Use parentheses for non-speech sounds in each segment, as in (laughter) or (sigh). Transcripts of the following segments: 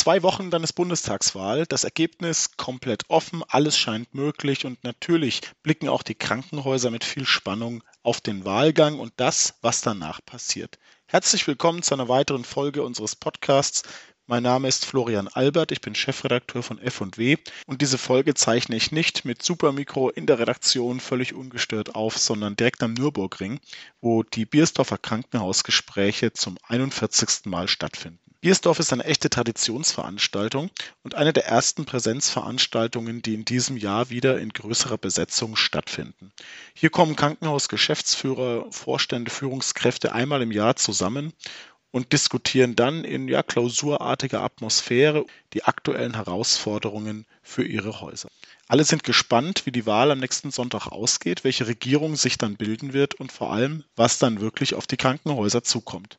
zwei Wochen dann ist Bundestagswahl, das Ergebnis komplett offen, alles scheint möglich und natürlich blicken auch die Krankenhäuser mit viel Spannung auf den Wahlgang und das, was danach passiert. Herzlich willkommen zu einer weiteren Folge unseres Podcasts. Mein Name ist Florian Albert, ich bin Chefredakteur von F&W und diese Folge zeichne ich nicht mit Supermikro in der Redaktion völlig ungestört auf, sondern direkt am Nürburgring, wo die Biersdorfer Krankenhausgespräche zum 41. Mal stattfinden. Biersdorf ist eine echte Traditionsveranstaltung und eine der ersten Präsenzveranstaltungen, die in diesem Jahr wieder in größerer Besetzung stattfinden. Hier kommen Krankenhausgeschäftsführer, Vorstände, Führungskräfte einmal im Jahr zusammen und diskutieren dann in ja, klausurartiger Atmosphäre die aktuellen Herausforderungen für ihre Häuser. Alle sind gespannt, wie die Wahl am nächsten Sonntag ausgeht, welche Regierung sich dann bilden wird und vor allem, was dann wirklich auf die Krankenhäuser zukommt.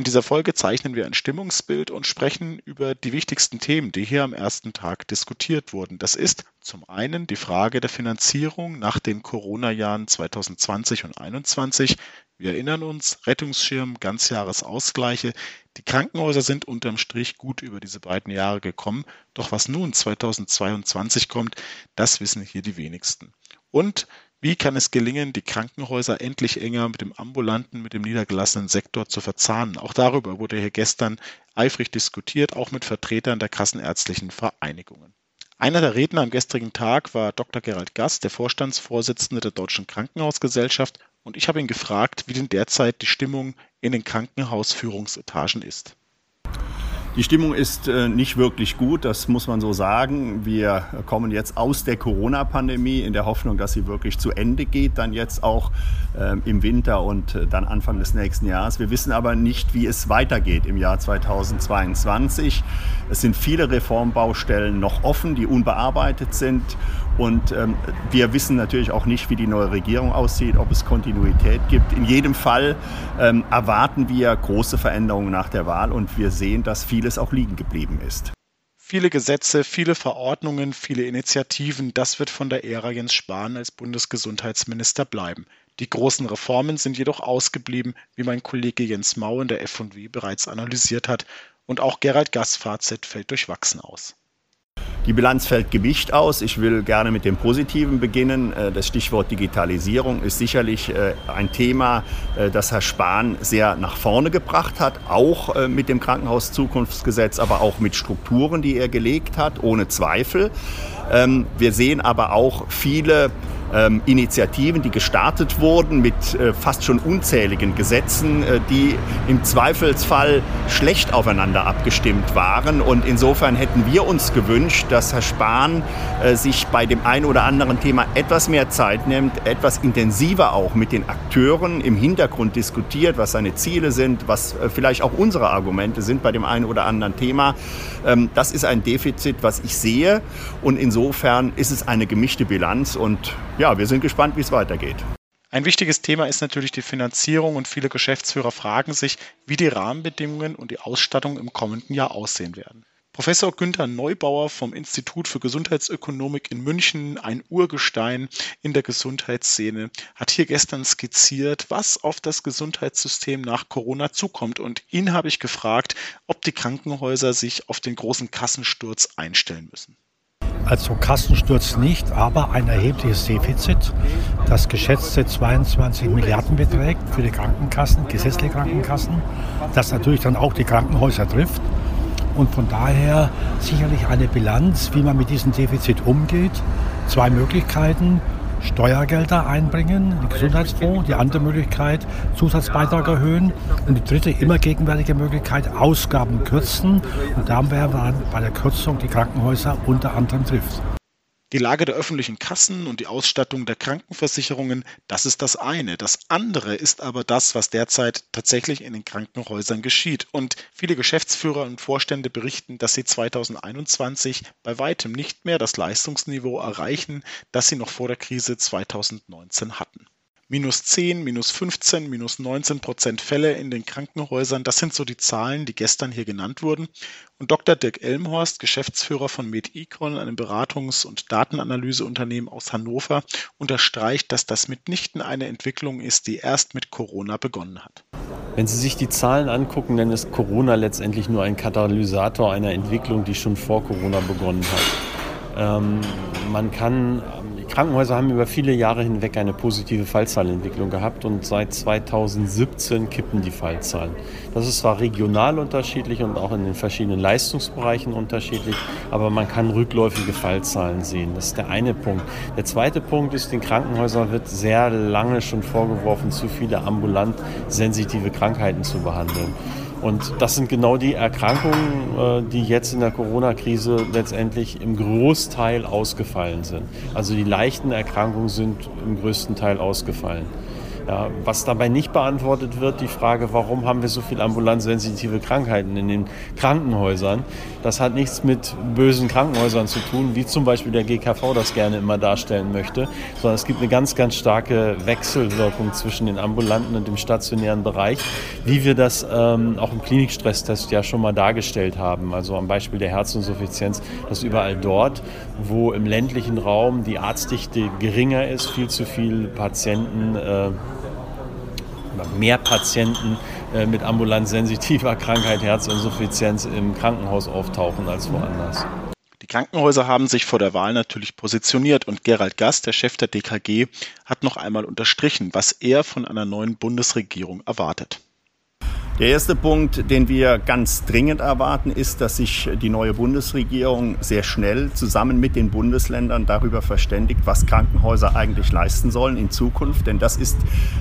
In dieser Folge zeichnen wir ein Stimmungsbild und sprechen über die wichtigsten Themen, die hier am ersten Tag diskutiert wurden. Das ist zum einen die Frage der Finanzierung nach den Corona-Jahren 2020 und 2021. Wir erinnern uns, Rettungsschirm, Ganzjahresausgleiche. Die Krankenhäuser sind unterm Strich gut über diese beiden Jahre gekommen. Doch was nun 2022 kommt, das wissen hier die wenigsten. Und wie kann es gelingen, die Krankenhäuser endlich enger mit dem ambulanten, mit dem niedergelassenen Sektor zu verzahnen? Auch darüber wurde hier gestern eifrig diskutiert, auch mit Vertretern der kassenärztlichen Vereinigungen. Einer der Redner am gestrigen Tag war Dr. Gerald Gass, der Vorstandsvorsitzende der Deutschen Krankenhausgesellschaft, und ich habe ihn gefragt, wie denn derzeit die Stimmung in den Krankenhausführungsetagen ist. Die Stimmung ist äh, nicht wirklich gut, das muss man so sagen. Wir kommen jetzt aus der Corona-Pandemie in der Hoffnung, dass sie wirklich zu Ende geht, dann jetzt auch ähm, im Winter und äh, dann Anfang des nächsten Jahres. Wir wissen aber nicht, wie es weitergeht im Jahr 2022. Es sind viele Reformbaustellen noch offen, die unbearbeitet sind. Und ähm, wir wissen natürlich auch nicht, wie die neue Regierung aussieht, ob es Kontinuität gibt. In jedem Fall ähm, erwarten wir große Veränderungen nach der Wahl und wir sehen, dass vieles auch liegen geblieben ist. Viele Gesetze, viele Verordnungen, viele Initiativen, das wird von der Ära Jens Spahn als Bundesgesundheitsminister bleiben. Die großen Reformen sind jedoch ausgeblieben, wie mein Kollege Jens Mau in der F&W bereits analysiert hat. Und auch Gerald Gass Fazit fällt durchwachsen aus. Die Bilanz fällt gemischt aus. Ich will gerne mit dem Positiven beginnen. Äh, das Stichwort Digitalisierung ist sicherlich äh, ein Thema, äh, das Herr Spahn sehr nach vorne gebracht hat, auch mit dem Krankenhauszukunftsgesetz, aber auch mit Strukturen, die er gelegt hat, ohne Zweifel. Ähm, wir sehen aber auch viele ähm, Initiativen, die gestartet wurden mit äh, fast schon unzähligen Gesetzen, äh, die im Zweifelsfall schlecht aufeinander abgestimmt waren. Und insofern hätten wir uns gewünscht, dass Herr Spahn äh, sich bei dem einen oder anderen Thema etwas mehr Zeit nimmt, etwas intensiver auch mit den Akteuren im Hintergrund diskutiert, was seine Ziele sind, was äh, vielleicht auch unsere Argumente sind bei dem einen oder anderen Thema. Ähm, das ist ein Defizit, was ich sehe. Und insofern ist es eine gemischte Bilanz und ja, wir sind gespannt, wie es weitergeht. Ein wichtiges Thema ist natürlich die Finanzierung und viele Geschäftsführer fragen sich, wie die Rahmenbedingungen und die Ausstattung im kommenden Jahr aussehen werden. Professor Günther Neubauer vom Institut für Gesundheitsökonomik in München, ein Urgestein in der Gesundheitsszene, hat hier gestern skizziert, was auf das Gesundheitssystem nach Corona zukommt. Und ihn habe ich gefragt, ob die Krankenhäuser sich auf den großen Kassensturz einstellen müssen. Also Kassensturz nicht, aber ein erhebliches Defizit, das geschätzte 22 Milliarden beträgt für die Krankenkassen, gesetzliche Krankenkassen, das natürlich dann auch die Krankenhäuser trifft. Und von daher sicherlich eine Bilanz, wie man mit diesem Defizit umgeht. Zwei Möglichkeiten. Steuergelder einbringen, den Gesundheitsfonds, die andere Möglichkeit Zusatzbeitrag erhöhen und die dritte immer gegenwärtige Möglichkeit Ausgaben kürzen und da werden wir bei der Kürzung die Krankenhäuser unter anderem trifft. Die Lage der öffentlichen Kassen und die Ausstattung der Krankenversicherungen, das ist das eine. Das andere ist aber das, was derzeit tatsächlich in den Krankenhäusern geschieht. Und viele Geschäftsführer und Vorstände berichten, dass sie 2021 bei weitem nicht mehr das Leistungsniveau erreichen, das sie noch vor der Krise 2019 hatten minus 10, minus 15, minus 19 Prozent Fälle in den Krankenhäusern. Das sind so die Zahlen, die gestern hier genannt wurden. Und Dr. Dirk Elmhorst, Geschäftsführer von MedEcon, einem Beratungs- und Datenanalyseunternehmen aus Hannover, unterstreicht, dass das mitnichten eine Entwicklung ist, die erst mit Corona begonnen hat. Wenn Sie sich die Zahlen angucken, dann ist Corona letztendlich nur ein Katalysator einer Entwicklung, die schon vor Corona begonnen hat. Ähm, man kann Krankenhäuser haben über viele Jahre hinweg eine positive Fallzahlentwicklung gehabt und seit 2017 kippen die Fallzahlen. Das ist zwar regional unterschiedlich und auch in den verschiedenen Leistungsbereichen unterschiedlich, aber man kann rückläufige Fallzahlen sehen. Das ist der eine Punkt. Der zweite Punkt ist, den Krankenhäusern wird sehr lange schon vorgeworfen, zu viele ambulant sensitive Krankheiten zu behandeln. Und das sind genau die Erkrankungen, äh, die jetzt in der Corona-Krise letztendlich im Großteil ausgefallen sind. Also die leichten Erkrankungen sind im größten Teil ausgefallen. Ja, was dabei nicht beantwortet wird, die Frage, warum haben wir so viele ambulanzsensitive Krankheiten in den Krankenhäusern? Das hat nichts mit bösen Krankenhäusern zu tun, wie zum Beispiel der GKV das gerne immer darstellen möchte, sondern es gibt eine ganz, ganz starke Wechselwirkung zwischen den ambulanten und dem stationären Bereich, wie wir das ähm, auch im Klinikstresstest ja schon mal dargestellt haben. Also am Beispiel der Herzinsuffizienz, dass überall dort, wo im ländlichen Raum die Arztdichte geringer ist, viel zu viele Patienten äh, mehr Patienten äh, mit ambulant sensitiver (laughs) Krankheit, Herzinsuffizienz im Krankenhaus auftauchen als woanders. Die Krankenhäuser haben sich vor der Wahl natürlich positioniert und Gerald Gast, der Chef der DKG, hat noch einmal unterstrichen, was er von einer neuen Bundesregierung erwartet. Der erste Punkt, den wir ganz dringend erwarten, ist, dass sich die neue Bundesregierung sehr schnell zusammen mit den Bundesländern darüber verständigt, was Krankenhäuser eigentlich leisten sollen in Zukunft. Denn das ist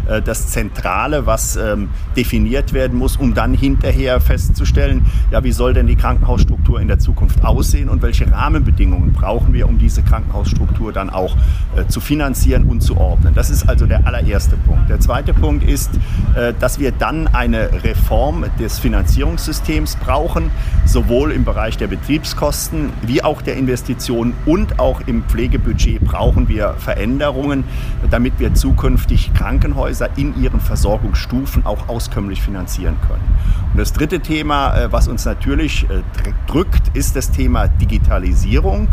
äh, das Zentrale, was ähm, definiert werden muss, um dann hinterher festzustellen, ja, wie soll denn die Krankenhausstruktur in der Zukunft aussehen und welche Rahmenbedingungen brauchen wir, um diese Krankenhausstruktur dann auch äh, zu finanzieren und zu ordnen. Das ist also der allererste Punkt. Der zweite Punkt ist, äh, dass wir dann eine Reform Reform des Finanzierungssystems brauchen, sowohl im Bereich der Betriebskosten wie auch der Investitionen und auch im Pflegebudget brauchen wir Veränderungen, damit wir zukünftig Krankenhäuser in ihren Versorgungsstufen auch auskömmlich finanzieren können. Und das dritte Thema, äh, was uns natürlich äh, drückt, ist das Thema Digitalisierung.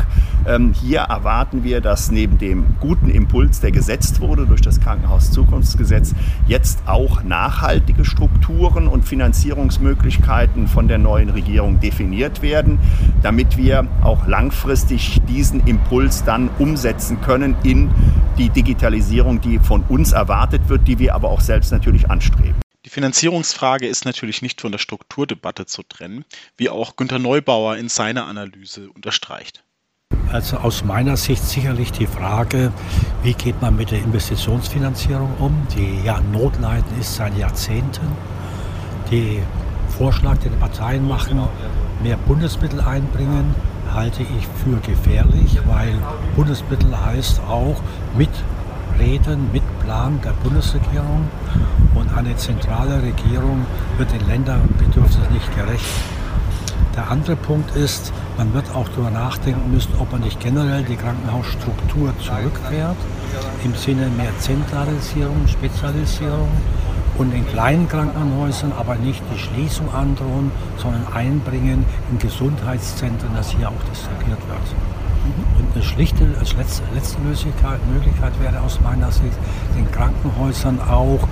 Ähm, hier erwarten wir, dass neben dem guten Impuls, der gesetzt wurde durch das Krankenhauszukunftsgesetz, jetzt auch nachhaltige Strukturen und Finanzierungsmöglichkeiten von der neuen Regierung definiert werden, damit wir auch langfristig diesen Impuls dann umsetzen können in die Digitalisierung, die von uns erwartet wird, die wir aber auch selbst natürlich anstreben. Die Finanzierungsfrage ist natürlich nicht von der Strukturdebatte zu trennen, wie auch Günter Neubauer in seiner Analyse unterstreicht. Also aus meiner Sicht sicherlich die Frage, wie geht man mit der Investitionsfinanzierung um, die ja notleidend ist seit Jahrzehnten. Die Vorschlag, den die Parteien machen, mehr Bundesmittel einbringen, halte ich für gefährlich, weil Bundesmittel heißt auch mitreden, mitplanen der Bundesregierung und eine zentrale Regierung wird den Länderbedürfnissen nicht gerecht. Der andere Punkt ist, man wird auch darüber nachdenken müssen, ob man nicht generell die Krankenhausstruktur zurückfährt, im Sinne mehr Zentralisierung, Spezialisierung und in kleinen Krankenhäusern aber nicht die Schließung androhen, sondern einbringen in Gesundheitszentren, dass hier auch distribuiert wird. Eine schlichte, als letzte, letzte Möglichkeit, Möglichkeit wäre aus meiner Sicht, den Krankenhäusern auch,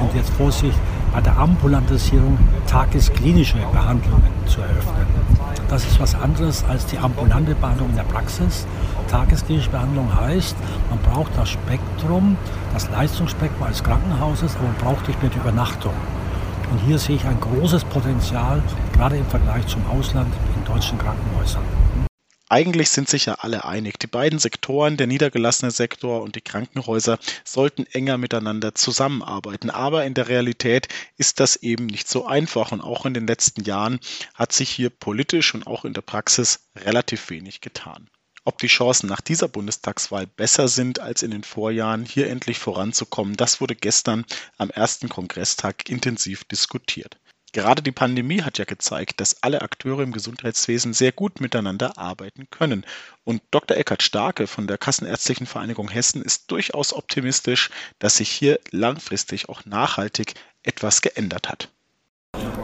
und jetzt Vorsicht, bei der Ambulantisierung tagesklinische Behandlungen zu eröffnen. Das ist was anderes als die ambulante Behandlung in der Praxis. Tagesklinische Behandlung heißt, man braucht das Spektrum, das Leistungsspektrum eines Krankenhauses, aber man braucht nicht mehr die Übernachtung. Und hier sehe ich ein großes Potenzial, gerade im Vergleich zum Ausland in deutschen Krankenhäusern. Eigentlich sind sich ja alle einig. Die beiden Sektoren, der niedergelassene Sektor und die Krankenhäuser, sollten enger miteinander zusammenarbeiten. Aber in der Realität ist das eben nicht so einfach. Und auch in den letzten Jahren hat sich hier politisch und auch in der Praxis relativ wenig getan. Ob die Chancen nach dieser Bundestagswahl besser sind als in den Vorjahren, hier endlich voranzukommen, das wurde gestern am ersten Kongresstag intensiv diskutiert. Gerade die Pandemie hat ja gezeigt, dass alle Akteure im Gesundheitswesen sehr gut miteinander arbeiten können. Und Dr. Eckhard Starke von der Kassenärztlichen Vereinigung Hessen ist durchaus optimistisch, dass sich hier langfristig auch nachhaltig etwas geändert hat.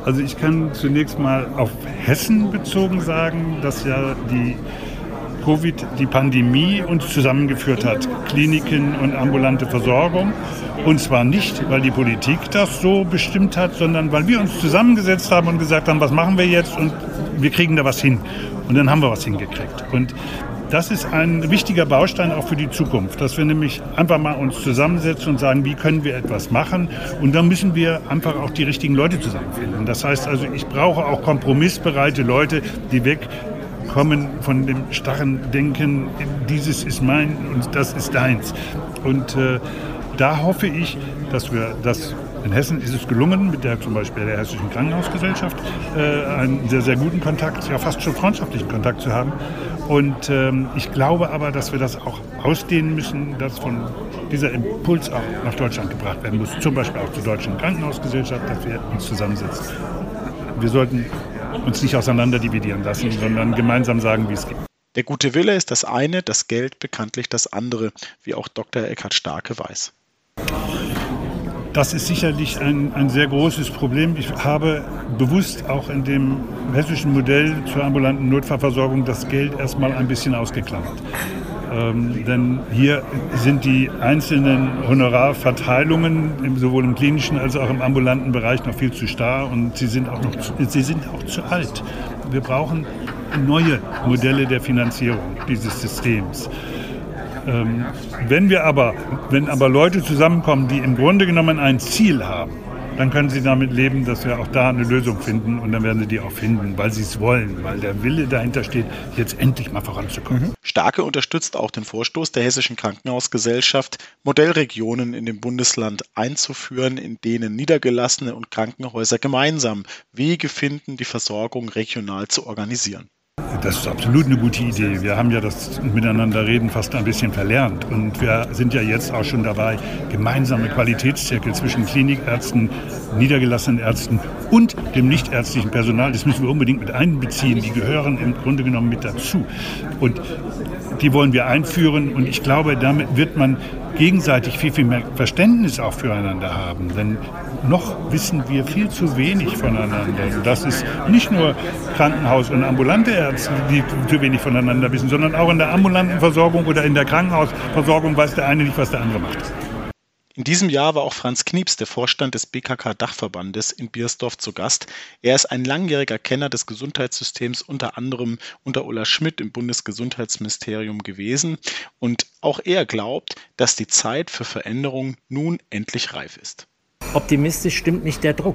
Also ich kann zunächst mal auf Hessen bezogen sagen, dass ja die Covid die Pandemie uns zusammengeführt hat, Kliniken und ambulante Versorgung Und zwar nicht, weil die Politik das so bestimmt hat, sondern weil wir uns zusammengesetzt haben und gesagt haben, was machen wir jetzt und wir kriegen da was hin. Und dann haben wir was hingekriegt. Und das ist ein wichtiger Baustein auch für die Zukunft, dass wir nämlich einfach mal uns zusammensetzen und sagen, wie können wir etwas machen. Und dann müssen wir einfach auch die richtigen Leute zusammenfinden. Das heißt also, ich brauche auch kompromissbereite Leute, die wegkommen von dem starren Denken, dieses ist mein und das ist deins. Und äh, da hoffe ich, dass wir das in Hessen ist es gelungen, mit der zum Beispiel der Hessischen Krankenhausgesellschaft äh, einen sehr, sehr guten Kontakt, ja fast schon freundschaftlichen Kontakt zu haben. Und ähm, ich glaube aber, dass wir das auch ausdehnen müssen, dass von dieser Impuls auch nach Deutschland gebracht werden muss. Zum Beispiel auch zur Deutschen Krankenhausgesellschaft, dass wir uns zusammensetzen. Wir sollten uns nicht auseinander dividieren lassen, sondern gemeinsam sagen, wie es geht. Der gute Wille ist das eine, das Geld bekanntlich das andere, wie auch Dr. Eckhard Starke weiß. Das ist sicherlich ein, ein sehr großes Problem. Ich habe bewusst auch in dem hessischen Modell zur ambulanten Notfallversorgung das Geld erstmal ein bisschen ausgeklammert. Ähm, denn hier sind die einzelnen Honorarverteilungen sowohl im klinischen als auch im ambulanten Bereich noch viel zu starr und sie sind auch, noch zu, sie sind auch zu alt. Wir brauchen neue Modelle der Finanzierung dieses Systems. Ähm, wenn wir aber, wenn aber Leute zusammenkommen, die im Grunde genommen ein Ziel haben, dann können sie damit leben, dass wir auch da eine Lösung finden und dann werden sie die auch finden, weil sie es wollen, weil der Wille dahinter steht, jetzt endlich mal voranzukommen. Mhm. Starke unterstützt auch den Vorstoß der Hessischen Krankenhausgesellschaft, Modellregionen in dem Bundesland einzuführen, in denen Niedergelassene und Krankenhäuser gemeinsam Wege finden, die Versorgung regional zu organisieren. Das ist absolut eine gute Idee. Wir haben ja das Miteinanderreden fast ein bisschen verlernt. Und wir sind ja jetzt auch schon dabei, gemeinsame Qualitätszirkel zwischen Klinikärzten, niedergelassenen Ärzten und dem nichtärztlichen Personal, das müssen wir unbedingt mit einbeziehen. Die gehören im Grunde genommen mit dazu. Und die wollen wir einführen. Und ich glaube, damit wird man gegenseitig viel, viel mehr Verständnis auch füreinander haben. Denn noch wissen wir viel zu wenig voneinander. Das ist nicht nur Krankenhaus und ambulante Ärzte, die zu wenig voneinander wissen, sondern auch in der ambulanten Versorgung oder in der Krankenhausversorgung weiß der eine nicht, was der andere macht. In diesem Jahr war auch Franz Knieps, der Vorstand des BKK-Dachverbandes, in Biersdorf zu Gast. Er ist ein langjähriger Kenner des Gesundheitssystems, unter anderem unter Ulla Schmidt im Bundesgesundheitsministerium gewesen. Und auch er glaubt, dass die Zeit für Veränderung nun endlich reif ist. Optimistisch stimmt nicht der Druck,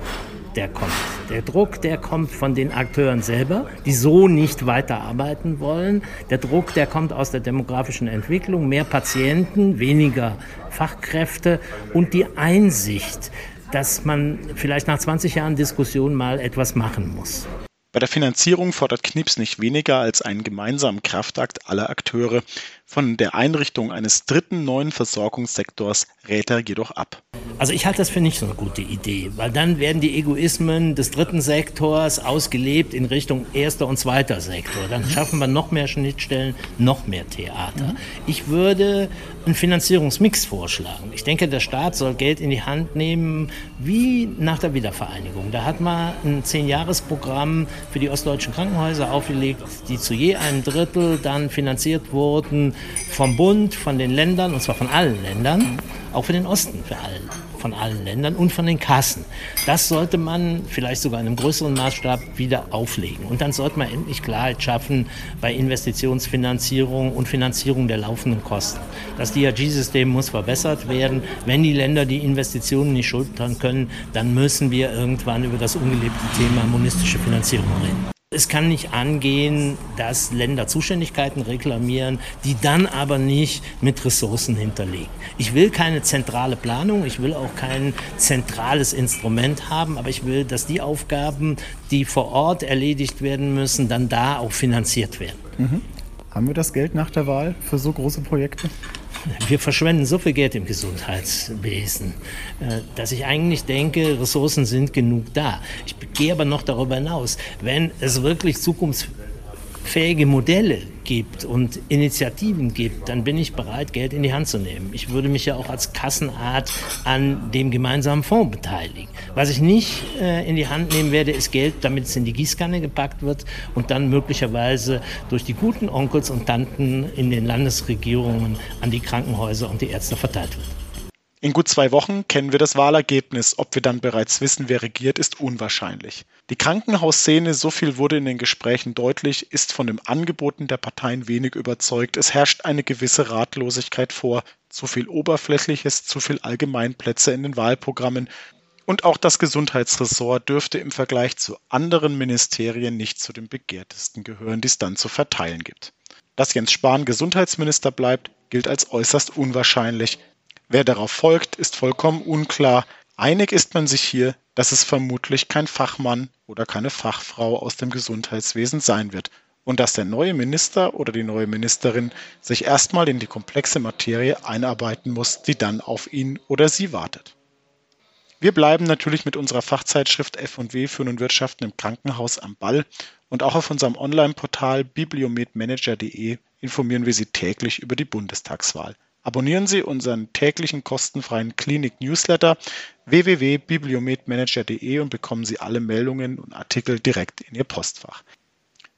der kommt. Der Druck, der kommt von den Akteuren selber, die so nicht weiterarbeiten wollen. Der Druck, der kommt aus der demografischen Entwicklung, mehr Patienten, weniger Fachkräfte und die Einsicht, dass man vielleicht nach 20 Jahren Diskussion mal etwas machen muss. Bei der Finanzierung fordert Knips nicht weniger als einen gemeinsamen Kraftakt aller Akteure. Von der Einrichtung eines dritten neuen Versorgungssektors rät er jedoch ab. Also ich halte das für nicht so eine gute Idee, weil dann werden die Egoismen des dritten Sektors ausgelebt in Richtung erster und zweiter Sektor. Dann schaffen wir noch mehr Schnittstellen, noch mehr Theater. Ich würde einen Finanzierungsmix vorschlagen. Ich denke, der Staat soll Geld in die Hand nehmen, wie nach der Wiedervereinigung. Da hat man ein Zehnjahresprogramm für die ostdeutschen Krankenhäuser aufgelegt, die zu je einem Drittel dann finanziert wurden vom Bund, von den Ländern, und zwar von allen Ländern, auch für den Osten, für allen von allen Ländern und von den Kassen. Das sollte man vielleicht sogar in einem größeren Maßstab wieder auflegen. Und dann sollte man endlich Klarheit schaffen bei Investitionsfinanzierung und Finanzierung der laufenden Kosten. Das DRG-System muss verbessert werden. Wenn die Länder die Investitionen nicht schultern können, dann müssen wir irgendwann über das ungelebte Thema monistische Finanzierung reden. Es kann nicht angehen, dass Länder Zuständigkeiten reklamieren, die dann aber nicht mit Ressourcen hinterlegen. Ich will keine zentrale Planung, ich will auch kein zentrales Instrument haben, aber ich will, dass die Aufgaben, die vor Ort erledigt werden müssen, dann da auch finanziert werden. Mhm. Haben wir das Geld nach der Wahl für so große Projekte? Wir verschwenden so viel Geld im Gesundheitswesen, äh, dass ich eigentlich denke, Ressourcen sind genug da. Ich gehe aber noch darüber hinaus. Wenn es wirklich zukunftsfähige Modelle gibt und Initiativen gibt, dann bin ich bereit, Geld in die Hand zu nehmen. Ich würde mich ja auch als Kassenart an dem gemeinsamen Fonds beteiligen. Was ich nicht äh, in die Hand nehmen werde, ist Geld, damit es in die Gießkanne gepackt wird und dann möglicherweise durch die guten Onkels und Tanten in den Landesregierungen an die Krankenhäuser und die Ärzte verteilt wird. In gut zwei Wochen kennen wir das Wahlergebnis. Ob wir dann bereits wissen, wer regiert, ist unwahrscheinlich. Die Krankenhausszene, so viel wurde in den Gesprächen deutlich, ist von den Angeboten der Parteien wenig überzeugt. Es herrscht eine gewisse Ratlosigkeit vor. Zu viel Oberflächliches, zu viel Allgemeinplätze in den Wahlprogrammen. Und auch das Gesundheitsressort dürfte im Vergleich zu anderen Ministerien nicht zu den begehrtesten gehören, die es dann zu verteilen gibt. Dass Jens Spahn Gesundheitsminister bleibt, gilt als äußerst unwahrscheinlich. Wer darauf folgt, ist vollkommen unklar. Einig ist man sich hier, dass es vermutlich kein Fachmann oder keine Fachfrau aus dem Gesundheitswesen sein wird und dass der neue Minister oder die neue Ministerin sich erstmal in die komplexe Materie einarbeiten muss, die dann auf ihn oder sie wartet. Wir bleiben natürlich mit unserer Fachzeitschrift F&W für und Wirtschaften im Krankenhaus am Ball und auch auf unserem Online-Portal bibliomedmanager.de informieren wir Sie täglich über die Bundestagswahl. Abonnieren Sie unseren täglichen kostenfreien Klinik-Newsletter www.bibliomedmanager.de und bekommen Sie alle Meldungen und Artikel direkt in Ihr Postfach.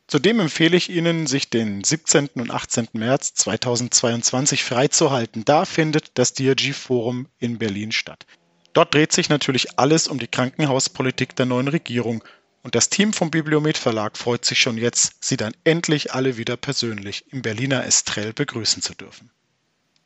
Zudem empfehle ich Ihnen, sich den 17. und 18. März 2022 freizuhalten. Da findet das DRG Forum in Berlin statt. Dort dreht sich natürlich alles um die Krankenhauspolitik der neuen Regierung. Und das Team vom Bibliomet Verlag freut sich schon jetzt, Sie dann endlich alle wieder persönlich im Berliner Estrell begrüßen zu dürfen.